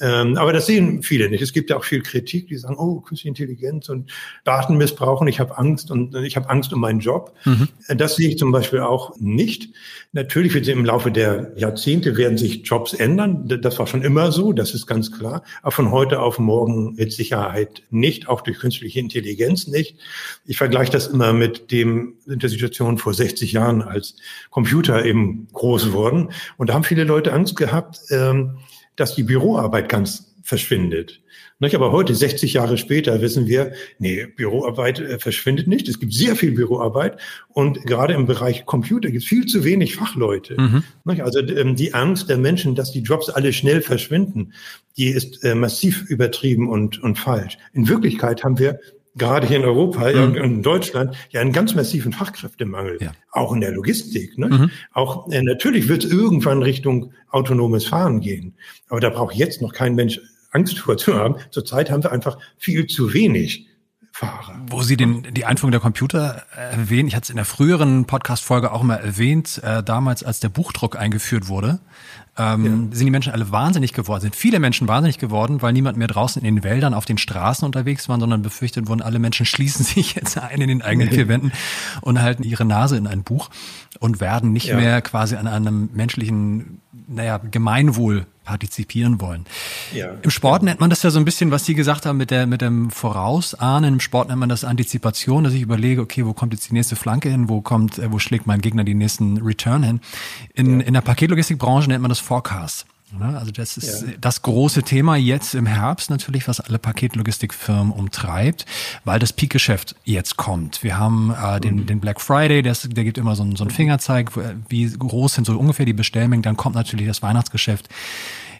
Speaker 2: ähm, aber das sehen viele nicht. Es gibt ja auch viel Kritik, die sagen, oh, künstliche Intelligenz und Datenmissbrauch und ich habe Angst und ich habe Angst um meinen Job. Mhm. Äh, das sehe ich zum Beispiel auch nicht. Natürlich wird im Laufe der Jahrzehnte werden sich Jobs ändern. Das war schon immer so, das ist ganz klar. Aber von heute auf morgen mit Sicherheit nicht, auch durch künstliche Intelligenz nicht. Ich vergleiche das immer mit dem, mit der Situation vor 60 Jahren, als Computer eben groß wurden. Und da haben viele Leute Angst gehabt, ähm, dass die Büroarbeit ganz verschwindet. Nicht? Aber heute, 60 Jahre später, wissen wir, nee, Büroarbeit äh, verschwindet nicht. Es gibt sehr viel Büroarbeit und gerade im Bereich Computer gibt es viel zu wenig Fachleute. Mhm. Also ähm, die Angst der Menschen, dass die Jobs alle schnell verschwinden, die ist äh, massiv übertrieben und, und falsch. In Wirklichkeit haben wir gerade hier in Europa mhm. und in Deutschland ja einen ganz massiven Fachkräftemangel, ja. auch in der Logistik. Ne? Mhm. Auch äh, natürlich wird es irgendwann Richtung autonomes Fahren gehen, aber da braucht jetzt noch kein Mensch Angst vor zu haben. Zurzeit haben wir einfach viel zu wenig Fahrer.
Speaker 1: Wo Sie den, die Einführung der Computer erwähnen, ich hatte es in der früheren Podcast-Folge auch mal erwähnt, äh, damals als der Buchdruck eingeführt wurde, ähm, ja. sind die Menschen alle wahnsinnig geworden, sind viele Menschen wahnsinnig geworden, weil niemand mehr draußen in den Wäldern auf den Straßen unterwegs war, sondern befürchtet wurden, alle Menschen schließen sich jetzt ein in den eigenen vier Wänden und halten ihre Nase in ein Buch und werden nicht ja. mehr quasi an einem menschlichen naja, Gemeinwohl partizipieren wollen. Ja. Im Sport nennt man das ja so ein bisschen, was Sie gesagt haben mit der mit dem Vorausahnen. Im Sport nennt man das Antizipation, dass ich überlege, okay, wo kommt jetzt die nächste Flanke hin, wo kommt, äh, wo schlägt mein Gegner den nächsten Return hin. In, ja. in der Paketlogistikbranche nennt man das Forecast. Also das ist ja. das große Thema jetzt im Herbst natürlich, was alle Paketlogistikfirmen umtreibt, weil das Peakgeschäft jetzt kommt. Wir haben äh, den, mhm. den Black Friday, der, der gibt immer so einen, so einen Fingerzeig, wie groß sind so ungefähr die Bestellmengen. Dann kommt natürlich das Weihnachtsgeschäft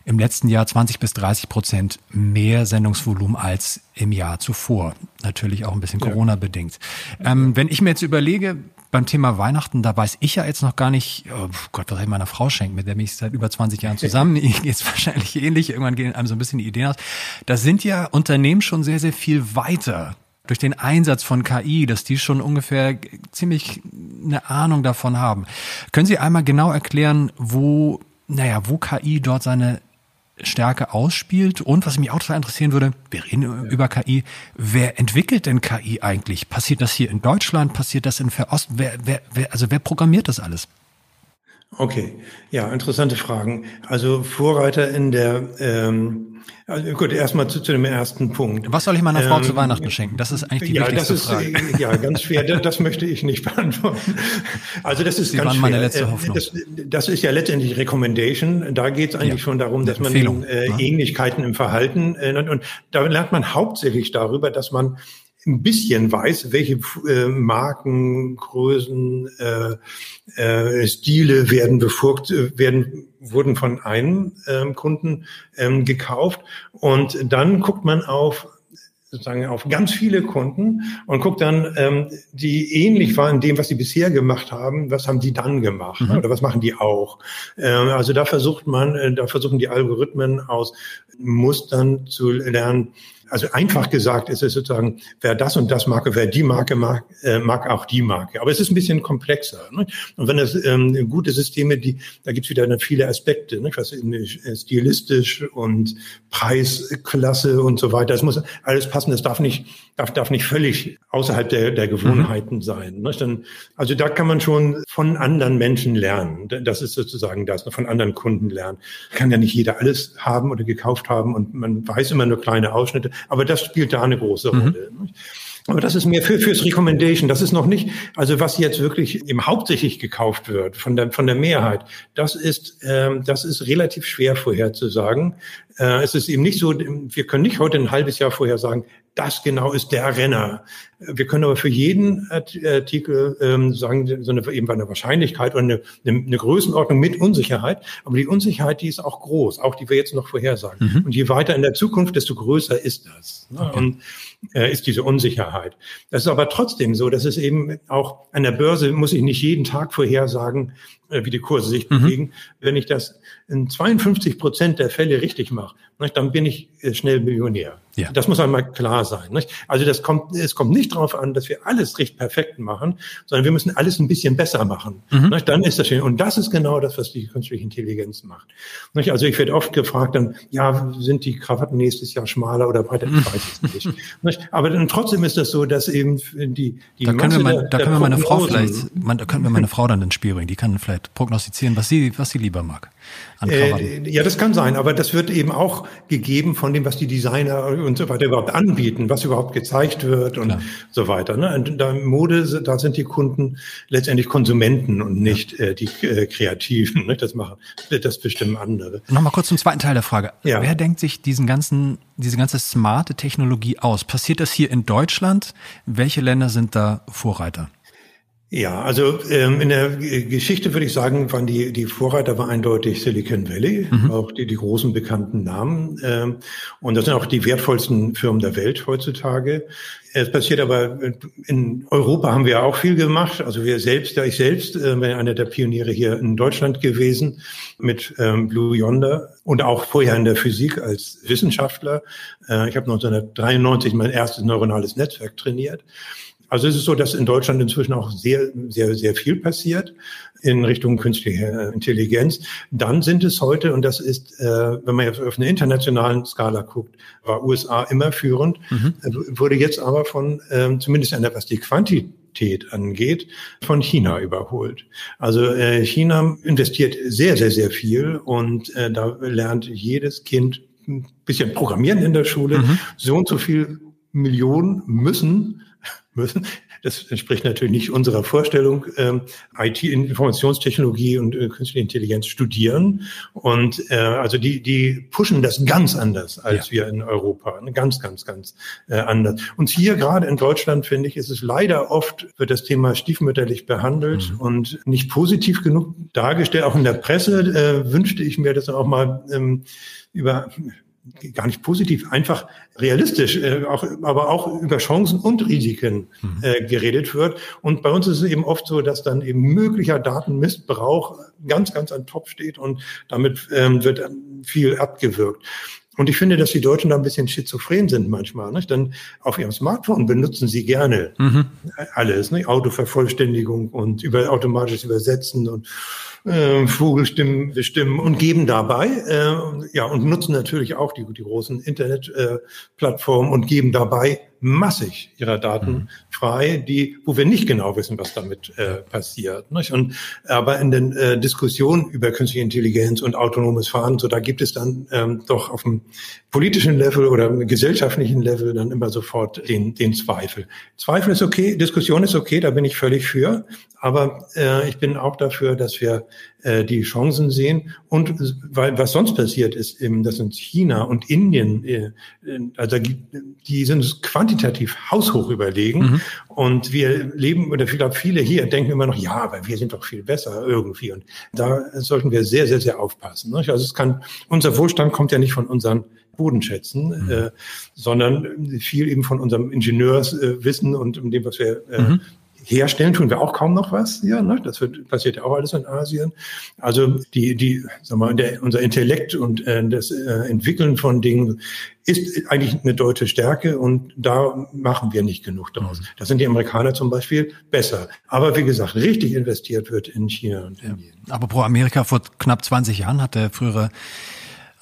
Speaker 1: im letzten Jahr 20 bis 30 Prozent mehr Sendungsvolumen als im Jahr zuvor. Natürlich auch ein bisschen. Corona-bedingt. Ähm, wenn ich mir jetzt überlege, beim Thema Weihnachten, da weiß ich ja jetzt noch gar nicht, oh Gott, was ich meiner Frau schenkt, mit der bin ich seit über 20 Jahren zusammen. Jetzt wahrscheinlich ähnlich. Irgendwann gehen einem so ein bisschen die Ideen aus. Da sind ja Unternehmen schon sehr, sehr viel weiter durch den Einsatz von KI, dass die schon ungefähr ziemlich eine Ahnung davon haben. Können Sie einmal genau erklären, wo, naja, wo KI dort seine Stärke ausspielt. Und was mich auch total interessieren würde, wir reden ja. über KI, wer entwickelt denn KI eigentlich? Passiert das hier in Deutschland? Passiert das in Fernost? Wer, wer, wer, also wer programmiert das alles?
Speaker 2: Okay, ja, interessante Fragen. Also Vorreiter in der ähm, also gut, erstmal zu, zu dem ersten Punkt.
Speaker 1: Was soll ich meiner Frau ähm, zu Weihnachten schenken? Das ist eigentlich die ja, wichtigste
Speaker 2: das ist,
Speaker 1: Frage.
Speaker 2: Äh, ja, ganz schwer. Das, das möchte ich nicht beantworten. Also das ist
Speaker 1: Sie
Speaker 2: ganz
Speaker 1: waren
Speaker 2: schwer.
Speaker 1: meine letzte äh, Hoffnung.
Speaker 2: Das, das ist ja letztendlich Recommendation. Da geht es eigentlich ja. schon darum, dass man äh, ja. Ähnlichkeiten im Verhalten äh, und, und da lernt man hauptsächlich darüber, dass man ein bisschen weiß, welche äh, Marken, Größen, äh, äh, Stile werden befugt, äh, werden, wurden von einem ähm, Kunden ähm, gekauft. Und dann guckt man auf sozusagen auf ganz viele Kunden und guckt dann, ähm, die ähnlich waren dem, was sie bisher gemacht haben, was haben die dann gemacht mhm. oder was machen die auch. Ähm, also da versucht man, äh, da versuchen die Algorithmen aus Mustern zu lernen, also einfach gesagt ist es sozusagen, wer das und das mag, wer die Marke mag, äh, mag auch die Marke. Aber es ist ein bisschen komplexer. Ne? Und wenn es ähm, gute Systeme, die, da gibt es wieder viele Aspekte, ne? was äh, stilistisch und Preisklasse und so weiter. Es muss alles passen. Es darf nicht, darf, darf nicht völlig außerhalb der, der Gewohnheiten mhm. sein. Ne? Dann, also da kann man schon von anderen Menschen lernen. Das ist sozusagen das, von anderen Kunden lernen. Kann ja nicht jeder alles haben oder gekauft haben und man weiß immer nur kleine Ausschnitte. Aber das spielt da eine große mhm. Rolle. Mhm. Aber das ist mehr für, fürs Recommendation. Das ist noch nicht, also was jetzt wirklich im hauptsächlich gekauft wird von der, von der Mehrheit, das ist, ähm, das ist relativ schwer vorherzusagen. Äh, es ist eben nicht so, wir können nicht heute ein halbes Jahr vorher sagen, das genau ist der Renner. Wir können aber für jeden Artikel ähm, sagen, so eine, eben eine Wahrscheinlichkeit oder eine, eine, Größenordnung mit Unsicherheit. Aber die Unsicherheit, die ist auch groß, auch die wir jetzt noch vorhersagen. Mhm. Und je weiter in der Zukunft, desto größer ist das. Ne? Okay. Und äh, ist diese Unsicherheit. Das ist aber trotzdem so, dass es eben auch an der Börse muss ich nicht jeden Tag vorhersagen, wie die Kurse sich mhm. bewegen. Wenn ich das in 52 Prozent der Fälle richtig mache, dann bin ich äh, schnell Millionär. Ja. Das muss einmal klar sein. Also das kommt, es kommt nicht darauf an, dass wir alles recht perfekt machen, sondern wir müssen alles ein bisschen besser machen. Mhm. Dann ist das schön. Und das ist genau das, was die künstliche Intelligenz macht. Also ich werde oft gefragt dann, ja, sind die Krawatten nächstes Jahr schmaler oder breiter? Ich weiß es nicht. Aber dann trotzdem ist das so, dass eben die, die
Speaker 1: da können wir, mal, da können wir meine Frau vielleicht, da können wir meine Frau dann ins Spiel bringen. Die kann vielleicht prognostizieren, was sie, was sie lieber mag.
Speaker 2: Äh, ja, das kann sein, aber das wird eben auch gegeben von dem, was die Designer und so weiter überhaupt anbieten, was überhaupt gezeigt wird und Klar. so weiter. Ne? Und da Mode, da sind die Kunden letztendlich Konsumenten und nicht ja. äh, die äh, Kreativen. Ne? Das machen, das bestimmen andere.
Speaker 1: Nochmal kurz zum zweiten Teil der Frage. Ja. Wer denkt sich diesen ganzen, diese ganze smarte Technologie aus? Passiert das hier in Deutschland? Welche Länder sind da Vorreiter?
Speaker 2: Ja, also ähm, in der Geschichte würde ich sagen, waren die, die Vorreiter war eindeutig Silicon Valley, mhm. auch die, die großen bekannten Namen. Ähm, und das sind auch die wertvollsten Firmen der Welt heutzutage. Es passiert aber, in Europa haben wir auch viel gemacht. Also wir selbst, ja ich selbst, äh, bin einer der Pioniere hier in Deutschland gewesen mit ähm, Blue Yonder und auch vorher in der Physik als Wissenschaftler. Äh, ich habe 1993 mein erstes neuronales Netzwerk trainiert. Also es ist so, dass in Deutschland inzwischen auch sehr, sehr, sehr viel passiert in Richtung künstliche Intelligenz. Dann sind es heute, und das ist, äh, wenn man jetzt auf einer internationalen Skala guckt, war USA immer führend, mhm. Äh, wurde jetzt aber von, äh, zumindest an der, was die Quantität angeht, von China überholt. Also äh, China investiert sehr, sehr, sehr viel und äh, da lernt jedes Kind ein bisschen Programmieren in der Schule. Mhm. So und so viel Millionen müssen müssen. Das entspricht natürlich nicht unserer Vorstellung. Ähm, IT, Informationstechnologie und äh, künstliche Intelligenz studieren. Und äh, also die, die pushen das ganz anders als ja. wir in Europa. Ganz, ganz, ganz äh, anders. Und hier gerade in Deutschland, finde ich, ist es leider oft, wird das Thema stiefmütterlich behandelt mhm. und nicht positiv genug dargestellt. Auch in der Presse äh, wünschte ich mir, dass auch mal ähm, über gar nicht positiv, einfach realistisch, äh, auch, aber auch über Chancen und Risiken mhm. äh, geredet wird. Und bei uns ist es eben oft so, dass dann eben möglicher Datenmissbrauch ganz, ganz an Top steht und damit ähm, wird viel abgewirkt. Und ich finde, dass die Deutschen da ein bisschen schizophren sind manchmal. Nicht? Denn auf ihrem Smartphone benutzen sie gerne mhm. alles, nicht? Autovervollständigung und über automatisches Übersetzen und äh, Vogelstimmen bestimmen und geben dabei, äh, ja, und nutzen natürlich auch die, die großen Internetplattformen äh, und geben dabei massig ihrer Daten mhm. frei, die, wo wir nicht genau wissen, was damit äh, passiert. Nicht? Und aber in den äh, Diskussionen über künstliche Intelligenz und autonomes Fahren, so da gibt es dann ähm, doch auf dem politischen Level oder gesellschaftlichen Level dann immer sofort den, den Zweifel. Zweifel ist okay, Diskussion ist okay, da bin ich völlig für. Aber äh, ich bin auch dafür, dass wir äh, die Chancen sehen. Und weil was sonst passiert ist, eben, das sind China und Indien, äh, also die sind quantitativ haushoch überlegen. Mhm. Und wir leben, oder ich glaube, viele hier denken immer noch, ja, aber wir sind doch viel besser irgendwie. Und da sollten wir sehr, sehr, sehr aufpassen. Also es kann, unser Wohlstand kommt ja nicht von unseren Bodenschätzen, mhm. äh, sondern viel eben von unserem Ingenieurswissen äh, und dem, was wir äh, mhm herstellen tun wir auch kaum noch was hier. Ne? Das wird, passiert ja auch alles in Asien. Also die, die, sag mal, der, unser Intellekt und äh, das äh, Entwickeln von Dingen ist eigentlich eine deutsche Stärke und da machen wir nicht genug draus. Mhm. Da sind die Amerikaner zum Beispiel besser. Aber wie gesagt, richtig investiert wird in China und Indien.
Speaker 1: Aber pro Amerika vor knapp 20 Jahren hat der frühere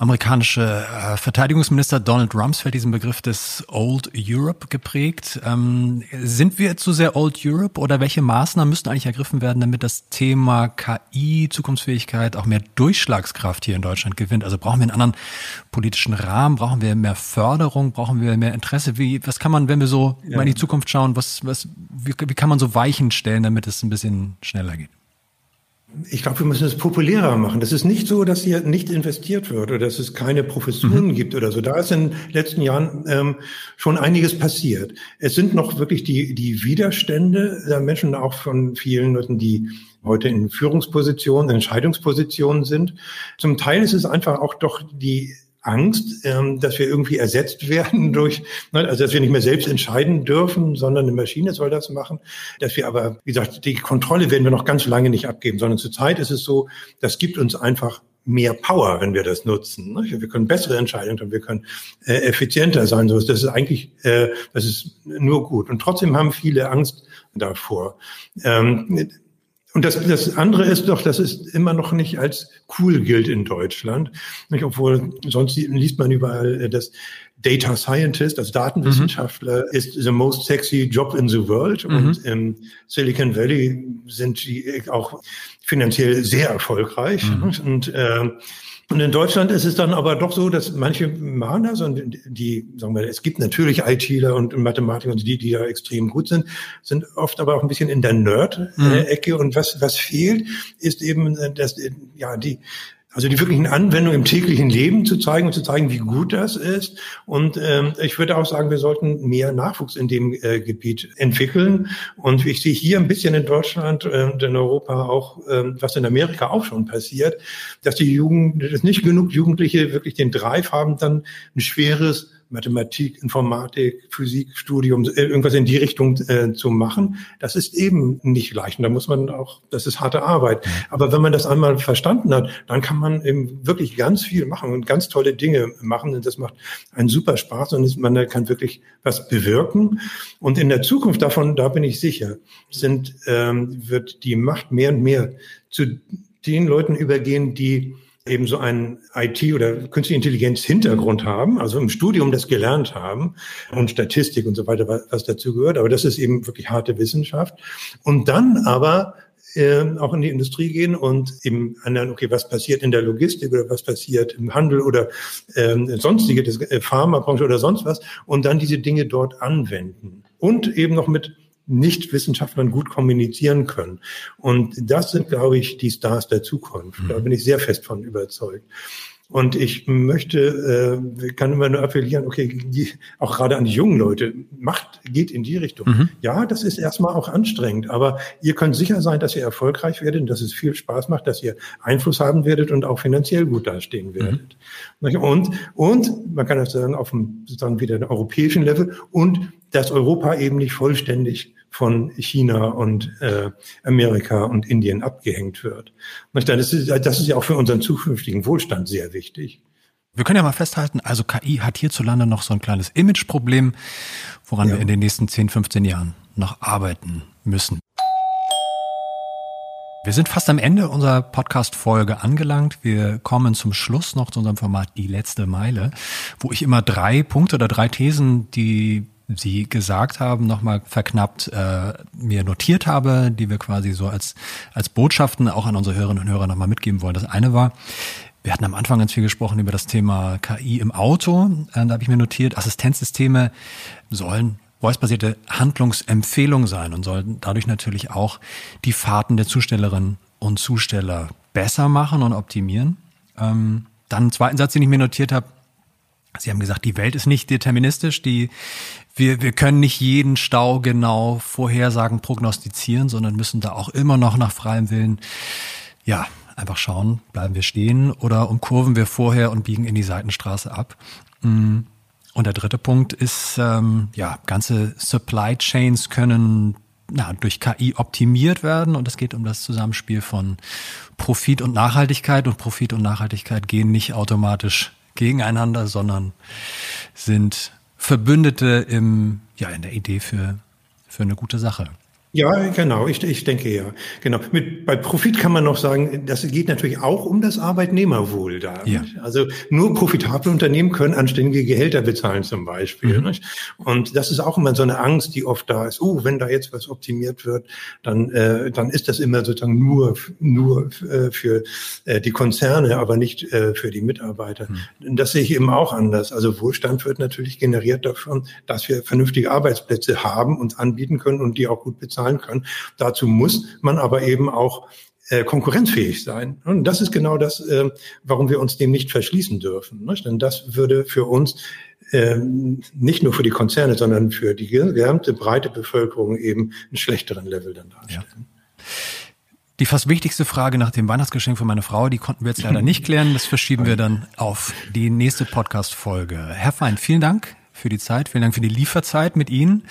Speaker 1: amerikanische äh, Verteidigungsminister Donald Rumsfeld diesen Begriff des Old Europe geprägt. Ähm, sind wir zu sehr Old Europe oder welche Maßnahmen müssten eigentlich ergriffen werden, damit das Thema KI, Zukunftsfähigkeit auch mehr Durchschlagskraft hier in Deutschland gewinnt? Also brauchen wir einen anderen politischen Rahmen? Brauchen wir mehr Förderung? Brauchen wir mehr Interesse? Wie, was kann man, wenn wir so ja. mal in die Zukunft schauen, was, was, wie, wie kann man so Weichen stellen, damit es ein bisschen schneller geht?
Speaker 2: Ich glaube, wir müssen es populärer machen. Das ist nicht so, dass hier nicht investiert wird oder dass es keine Professuren mhm. gibt oder so. Da ist in den letzten Jahren ähm, schon einiges passiert. Es sind noch wirklich die, die Widerstände der Menschen, auch von vielen Leuten, die heute in Führungspositionen, Entscheidungspositionen sind. Zum Teil ist es einfach auch doch die Angst, ähm, dass wir irgendwie ersetzt werden durch, ne, also dass wir nicht mehr selbst entscheiden dürfen, sondern eine Maschine soll das machen. Dass wir aber, wie gesagt, die Kontrolle werden wir noch ganz lange nicht abgeben, sondern zurzeit ist es so, das gibt uns einfach mehr Power, wenn wir das nutzen. Ne? Wir können bessere Entscheidungen treffen, wir können äh, effizienter sein. Das ist eigentlich, äh, das ist nur gut. Und trotzdem haben viele Angst davor. Ähm, und das, das andere ist doch, dass es immer noch nicht als cool gilt in Deutschland. Nicht? Obwohl sonst liest man überall, äh, dass Data Scientist, also Datenwissenschaftler, mhm. ist the most sexy job in the world. Mhm. Und im Silicon Valley sind die auch finanziell sehr erfolgreich. Mhm. Und äh, und in Deutschland ist es dann aber doch so, dass manche machen das und die, sagen wir, es gibt natürlich ITler und Mathematiker und die, die da extrem gut sind, sind oft aber auch ein bisschen in der Nerd-Ecke. Mhm. Und was, was fehlt, ist eben, dass, ja, die, also die wirklichen Anwendungen im täglichen Leben zu zeigen und zu zeigen, wie gut das ist. Und ähm, ich würde auch sagen, wir sollten mehr Nachwuchs in dem äh, Gebiet entwickeln. Und ich sehe hier ein bisschen in Deutschland äh, in Europa auch, äh, was in Amerika auch schon passiert, dass die Jugend, dass nicht genug Jugendliche wirklich den Drive haben, dann ein schweres Mathematik, Informatik, Physikstudium, äh, irgendwas in die Richtung äh, zu machen, das ist eben nicht leicht. Und da muss man auch, das ist harte Arbeit. Aber wenn man das einmal verstanden hat, dann kann man eben wirklich ganz viel machen und ganz tolle Dinge machen. Und das macht einen super Spaß und man kann wirklich was bewirken. Und in der Zukunft davon, da bin ich sicher, sind, ähm, wird die Macht mehr und mehr zu den Leuten übergehen, die eben so einen IT- oder künstliche Intelligenz-Hintergrund haben, also im Studium das gelernt haben und Statistik und so weiter, was dazu gehört. Aber das ist eben wirklich harte Wissenschaft. Und dann aber äh, auch in die Industrie gehen und eben anderen, okay, was passiert in der Logistik oder was passiert im Handel oder ähm, sonstige, das, äh, Pharmabranche oder sonst was und dann diese Dinge dort anwenden. Und eben noch mit nicht-Wissenschaftlern gut kommunizieren können. Und das sind, glaube ich, die Stars der Zukunft. Da mhm. bin ich sehr fest von überzeugt. Und ich möchte, äh, kann immer nur appellieren, okay, die, auch gerade an die jungen Leute, Macht geht in die Richtung. Mhm. Ja, das ist erstmal auch anstrengend, aber ihr könnt sicher sein, dass ihr erfolgreich werdet, dass es viel Spaß macht, dass ihr Einfluss haben werdet und auch finanziell gut dastehen mhm. werdet. Mhm. Und, und man kann das sagen, auf dem sozusagen wieder europäischen Level und dass Europa eben nicht vollständig von China und äh, Amerika und Indien abgehängt wird. Das ist, das ist ja auch für unseren zukünftigen Wohlstand sehr wichtig.
Speaker 1: Wir können ja mal festhalten, also KI hat hierzulande noch so ein kleines Imageproblem, woran ja. wir in den nächsten 10, 15 Jahren noch arbeiten müssen. Wir sind fast am Ende unserer Podcast-Folge angelangt. Wir kommen zum Schluss noch zu unserem Format Die letzte Meile, wo ich immer drei Punkte oder drei Thesen, die Sie gesagt haben, nochmal verknappt äh, mir notiert habe, die wir quasi so als, als Botschaften auch an unsere Hörerinnen und Hörer nochmal mitgeben wollen. Das eine war, wir hatten am Anfang ganz viel gesprochen über das Thema KI im Auto. Äh, da habe ich mir notiert, Assistenzsysteme sollen voice-basierte Handlungsempfehlung sein und sollen dadurch natürlich auch die Fahrten der Zustellerinnen und Zusteller besser machen und optimieren. Ähm, dann einen zweiten Satz, den ich mir notiert habe, Sie haben gesagt, die Welt ist nicht deterministisch, die, wir, wir können nicht jeden Stau genau vorhersagen, prognostizieren, sondern müssen da auch immer noch nach freiem Willen, ja, einfach schauen, bleiben wir stehen oder umkurven wir vorher und biegen in die Seitenstraße ab. Mm. Und der dritte Punkt ist, ähm, ja, ganze Supply Chains können ja, durch KI optimiert werden und es geht um das Zusammenspiel von Profit und Nachhaltigkeit und Profit und Nachhaltigkeit gehen nicht automatisch gegeneinander, sondern sind Verbündete im, ja, in der Idee für, für eine gute Sache.
Speaker 2: Ja, genau, ich, ich denke ja. Genau. Mit, bei Profit kann man noch sagen, das geht natürlich auch um das Arbeitnehmerwohl da. Ja. Also nur profitable Unternehmen können anständige Gehälter bezahlen zum Beispiel. Mhm. Und das ist auch immer so eine Angst, die oft da ist. Oh, wenn da jetzt was optimiert wird, dann, äh, dann ist das immer sozusagen nur, nur äh, für äh, die Konzerne, aber nicht äh, für die Mitarbeiter. Mhm. Das sehe ich eben auch anders. Also Wohlstand wird natürlich generiert davon, dass wir vernünftige Arbeitsplätze haben und anbieten können und die auch gut bezahlen bezahlen können. Dazu muss man aber eben auch äh, konkurrenzfähig sein. Und das ist genau das, äh, warum wir uns dem nicht verschließen dürfen. Nicht? Denn das würde für uns äh, nicht nur für die Konzerne, sondern für die gesamte breite Bevölkerung eben einen schlechteren Level dann darstellen. Ja.
Speaker 1: Die fast wichtigste Frage nach dem Weihnachtsgeschenk von meiner Frau, die konnten wir jetzt leider nicht klären. Das verschieben wir dann auf die nächste Podcast-Folge. Herr Fein, vielen Dank für die Zeit, vielen Dank für die Lieferzeit mit Ihnen.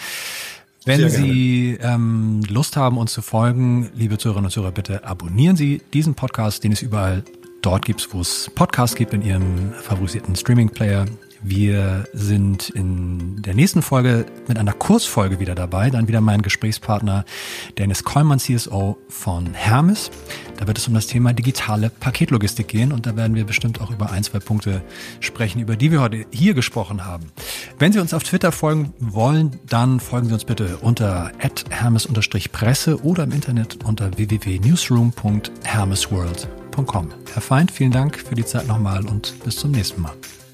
Speaker 1: Wenn Sie ähm, Lust haben, uns zu folgen, liebe Zuhörerinnen und Zuhörer, bitte abonnieren Sie diesen Podcast, den es überall dort gibt, wo es Podcasts gibt, in Ihrem favorisierten Streaming-Player. Wir sind in der nächsten Folge mit einer Kursfolge wieder dabei. Dann wieder mein Gesprächspartner Dennis Kollmann, CSO von Hermes. Da wird es um das Thema digitale Paketlogistik gehen und da werden wir bestimmt auch über ein, zwei Punkte sprechen, über die wir heute hier gesprochen haben. Wenn Sie uns auf Twitter folgen wollen, dann folgen Sie uns bitte unter hermes-presse oder im Internet unter www.newsroom.hermesworld.com. Herr Feind, vielen Dank für die Zeit nochmal und bis zum nächsten Mal.